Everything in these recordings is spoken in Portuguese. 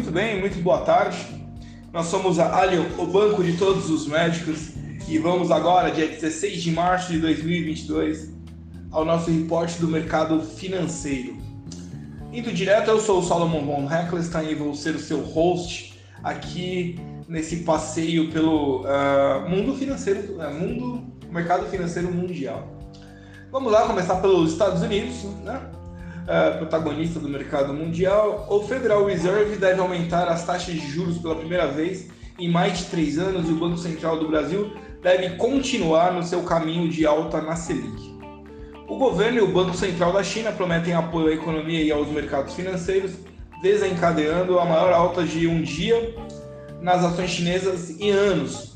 Muito bem, muito boa tarde. Nós somos a Allion, o banco de todos os médicos, e vamos agora, dia 16 de março de 2022, ao nosso reporte do mercado financeiro. Indo direto, eu sou o Solomon von Heckelstein e vou ser o seu host aqui nesse passeio pelo uh, mundo financeiro, uh, mundo, mercado financeiro mundial. Vamos lá começar pelos Estados Unidos, né? Uh, protagonista do mercado mundial. O Federal Reserve deve aumentar as taxas de juros pela primeira vez em mais de três anos e o Banco Central do Brasil deve continuar no seu caminho de alta na Selic. O governo e o Banco Central da China prometem apoio à economia e aos mercados financeiros, desencadeando a maior alta de um dia nas ações chinesas em anos.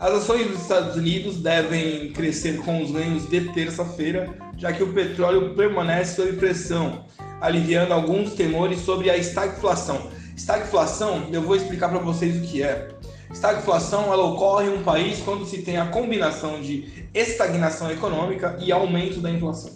As ações dos Estados Unidos devem crescer com os ganhos de terça-feira, já que o petróleo permanece sob pressão, aliviando alguns temores sobre a estagflação. Estagflação, eu vou explicar para vocês o que é. Estagflação ela ocorre em um país quando se tem a combinação de estagnação econômica e aumento da inflação.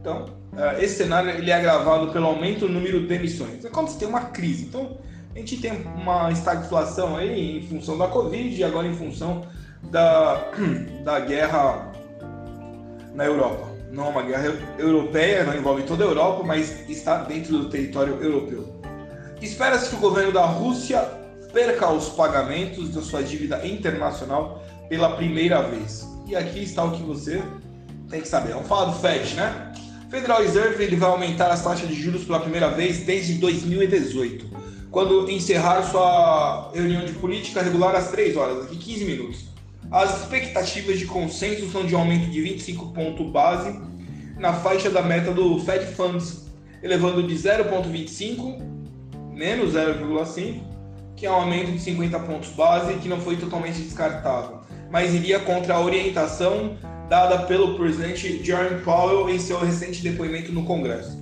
Então, eh, esse cenário ele é agravado pelo aumento do número de emissões. É quando se tem uma crise. Então, a gente tem uma estagflação aí em função da Covid e agora em função da, da guerra na Europa. Não é uma guerra europeia, não envolve toda a Europa, mas está dentro do território europeu. Espera-se que o governo da Rússia perca os pagamentos da sua dívida internacional pela primeira vez. E aqui está o que você tem que saber. Vamos falar do FED, né? Federal Reserve ele vai aumentar as taxas de juros pela primeira vez desde 2018 quando encerrar sua reunião de política regular às 3 horas, daqui 15 minutos. As expectativas de consenso são de um aumento de 25 pontos base na faixa da meta do Fed Funds, elevando de 0,25 menos 0,5, que é um aumento de 50 pontos base que não foi totalmente descartável, mas iria contra a orientação dada pelo presidente Jerome Powell em seu recente depoimento no Congresso.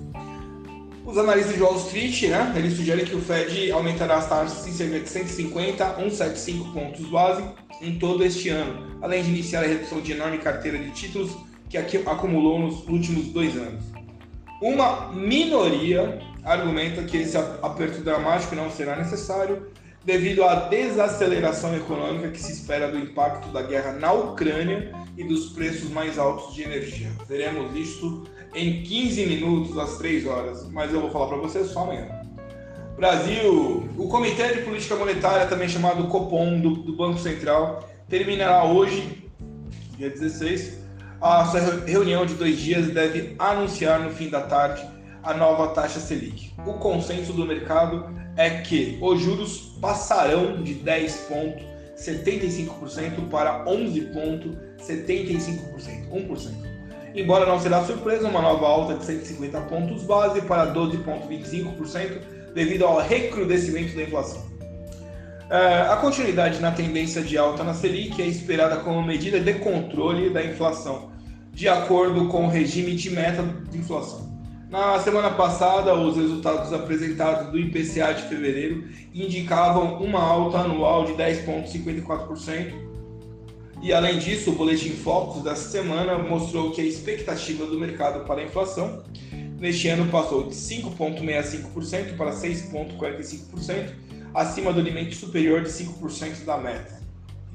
Os analistas de Wall Street, né, eles sugerem que o Fed aumentará as taxas em cerca de 150 a 175 pontos base em todo este ano, além de iniciar a redução de enorme carteira de títulos que acumulou nos últimos dois anos. Uma minoria argumenta que esse aperto dramático não será necessário devido à desaceleração econômica que se espera do impacto da guerra na Ucrânia e dos preços mais altos de energia. Veremos isso em 15 minutos às 3 horas, mas eu vou falar para vocês só amanhã. Brasil, o Comitê de Política Monetária, também chamado Copom, do, do Banco Central, terminará hoje, dia 16, a sua reunião de dois dias e deve anunciar no fim da tarde a nova taxa Selic. O consenso do mercado é que os juros passarão de 10,75% para 11,75%, 1%. Embora não será surpresa, uma nova alta de 150 pontos base para 12,25% devido ao recrudescimento da inflação. É, a continuidade na tendência de alta na Selic é esperada como medida de controle da inflação, de acordo com o regime de meta de inflação. Na semana passada, os resultados apresentados do IPCA de fevereiro indicavam uma alta anual de 10,54%, e além disso, o boletim Focus dessa semana mostrou que a expectativa do mercado para a inflação neste ano passou de 5,65% para 6,45%, acima do limite superior de 5% da meta.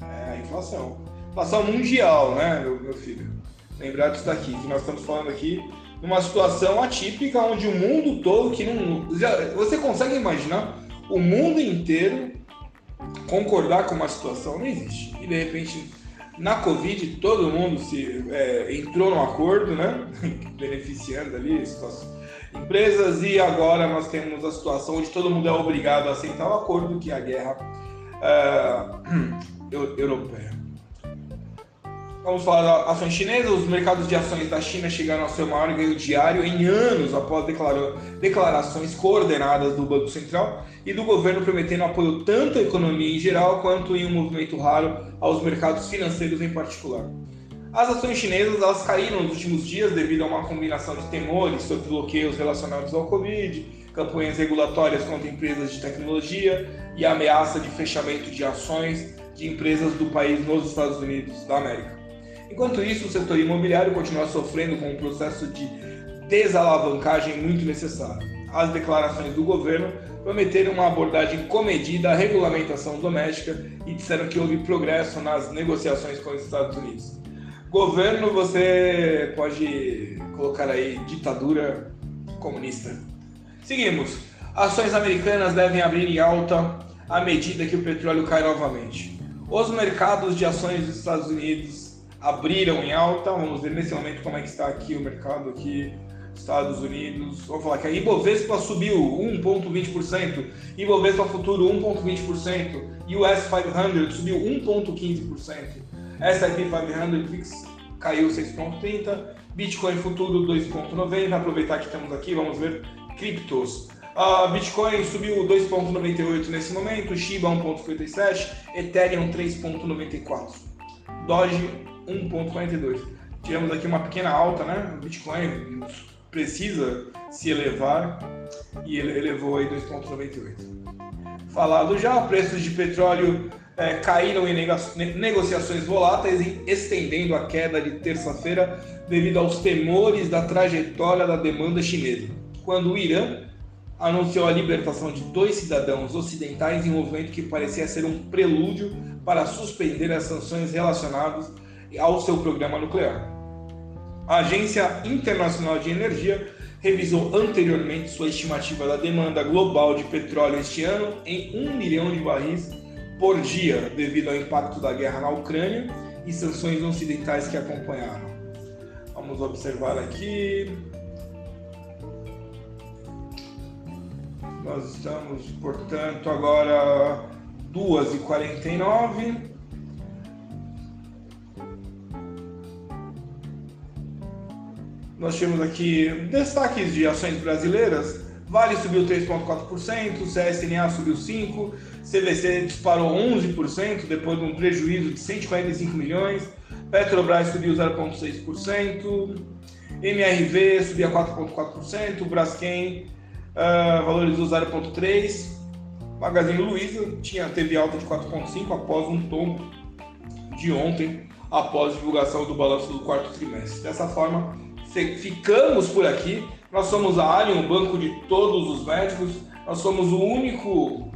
É a inflação. Inflação mundial, né, meu, filho? Lembrar disso daqui, que nós estamos falando aqui numa situação atípica onde o mundo todo que não. Você consegue imaginar o mundo inteiro concordar com uma situação? Não existe. E de repente na Covid, todo mundo se é, entrou no acordo, né? beneficiando ali as empresas, e agora nós temos a situação onde todo mundo é obrigado a aceitar o acordo, que é a guerra uh, europeia. Vamos falar da ações chinesas. Os mercados de ações da China chegaram ao seu maior ganho diário em anos após declarações coordenadas do Banco Central e do governo prometendo apoio tanto à economia em geral quanto em um movimento raro aos mercados financeiros em particular. As ações chinesas elas caíram nos últimos dias devido a uma combinação de temores sobre bloqueios relacionados ao Covid, campanhas regulatórias contra empresas de tecnologia e a ameaça de fechamento de ações de empresas do país nos Estados Unidos da América. Enquanto isso, o setor imobiliário continua sofrendo com um processo de desalavancagem muito necessário. as declarações do governo prometeram uma abordagem comedida à regulamentação doméstica e disseram que houve progresso nas negociações com os Estados Unidos. Governo, você pode colocar aí ditadura comunista. Seguimos. Ações americanas devem abrir em alta à medida que o petróleo cai novamente. Os mercados de ações dos Estados Unidos abriram em alta. Vamos ver nesse momento como é que está aqui o mercado aqui Estados Unidos. Vamos falar que a Ibovespa subiu 1,20%, Ibovespa Futuro 1,20%, US 500 subiu 1,15%, S&P 500 VIX caiu 6,30%, Bitcoin Futuro 2,90%. Aproveitar que estamos aqui, vamos ver criptos. A Bitcoin subiu 2,98 nesse momento, Shiba 1,57, Ethereum 3,94, Doge 1,42. Tivemos aqui uma pequena alta, né? Bitcoin precisa se elevar e ele elevou aí 2,98. Falado já, preços de petróleo é, caíram em negociações voláteis, estendendo a queda de terça-feira devido aos temores da trajetória da demanda chinesa, quando o Irã anunciou a libertação de dois cidadãos ocidentais em um movimento que parecia ser um prelúdio para suspender as sanções relacionadas ao seu programa nuclear. A Agência Internacional de Energia revisou anteriormente sua estimativa da demanda global de petróleo este ano em 1 milhão de barris por dia, devido ao impacto da guerra na Ucrânia e sanções ocidentais que acompanharam. Vamos observar aqui. Nós estamos, portanto, agora 2h49. Nós temos aqui destaques de ações brasileiras. Vale subiu 3,4%, CSNA subiu 5%, CVC disparou 11% depois de um prejuízo de 145 milhões, Petrobras subiu 0,6%, MRV subia 4,4%, Braskem uh, valorizou 0,3%, Magazine Luiza tinha, teve alta de 4,5% após um tombo de ontem, após divulgação do balanço do quarto trimestre. Dessa forma, ficamos por aqui. Nós somos a Alien, o banco de todos os médicos. Nós somos o único,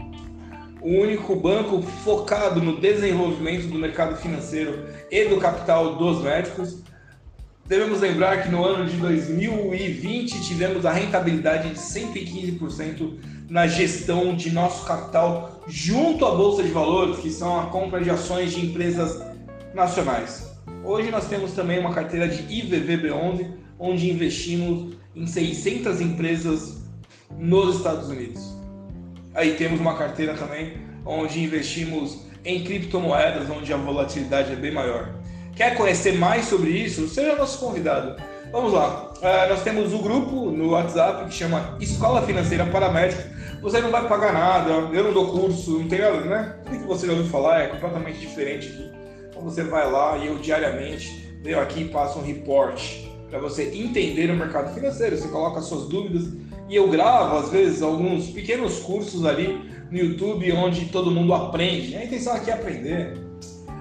o único banco focado no desenvolvimento do mercado financeiro e do capital dos médicos. Devemos lembrar que no ano de 2020 tivemos a rentabilidade de 115% na gestão de nosso capital junto à Bolsa de Valores, que são a compra de ações de empresas nacionais. Hoje nós temos também uma carteira de IVVB11, onde investimos em 600 empresas nos Estados Unidos. Aí temos uma carteira também onde investimos em criptomoedas, onde a volatilidade é bem maior. Quer conhecer mais sobre isso? Seja nosso convidado. Vamos lá. Uh, nós temos o um grupo no WhatsApp que chama Escola Financeira para Médicos. Você não vai pagar nada, eu não dou curso, não tem nada, né? Tudo que você já ouviu falar é completamente diferente. Então você vai lá e eu diariamente venho aqui e passo um report para você entender o mercado financeiro. Você coloca suas dúvidas e eu gravo às vezes alguns pequenos cursos ali no YouTube onde todo mundo aprende. A intenção aqui é aprender.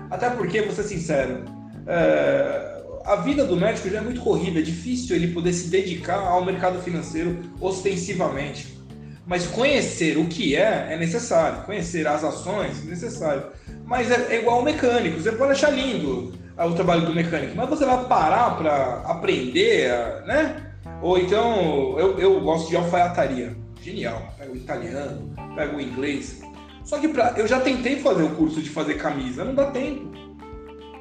Até porque, vou ser sincero, é, a vida do médico já é muito corrida, é difícil ele poder se dedicar ao mercado financeiro ostensivamente. Mas conhecer o que é, é necessário. Conhecer as ações, é necessário. Mas é, é igual ao mecânico. Você pode achar lindo o trabalho do mecânico, mas você vai parar para aprender, né? Ou então, eu, eu gosto de alfaiataria. Genial. Pego o italiano, pego o inglês. Só que pra, eu já tentei fazer o curso de fazer camisa, não dá tempo.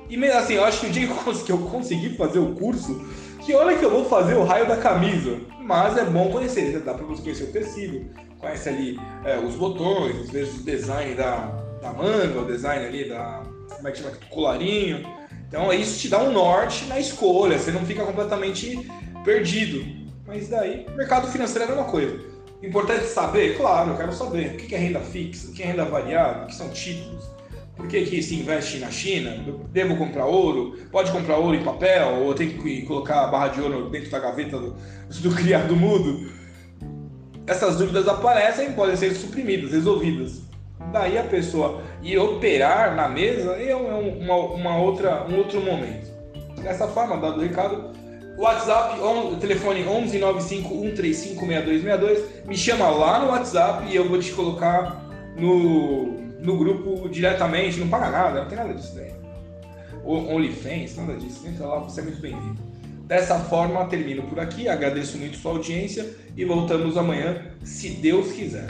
E assim, eu acho que o dia que eu consegui fazer o curso, que olha que eu vou fazer o raio da camisa. Mas é bom conhecer, dá para você conhecer o tecido, conhece ali é, os botões, às vezes o design da, da manga, o design ali da. Como é que chama? Colarinho. Então isso te dá um norte na escolha, você não fica completamente perdido. Mas daí, mercado financeiro é a mesma coisa. Importante saber? Claro, eu quero saber. O que é renda fixa? O que é renda variável? O que são títulos? Por que, que se investe na China? Eu devo comprar ouro? Pode comprar ouro em papel? Ou tem que colocar a barra de ouro dentro da gaveta do, do criado mudo? Essas dúvidas aparecem e podem ser suprimidas, resolvidas. Daí a pessoa ir operar na mesa é uma, uma outra, um outro momento. Dessa forma, dado o recado, WhatsApp, on, telefone 11 95 135 6262. Me chama lá no WhatsApp e eu vou te colocar no, no grupo diretamente. Não paga nada, não tem nada disso daí. OnlyFans, nada disso. Entra lá, você é muito bem-vindo. Dessa forma, termino por aqui. Agradeço muito sua audiência e voltamos amanhã, se Deus quiser.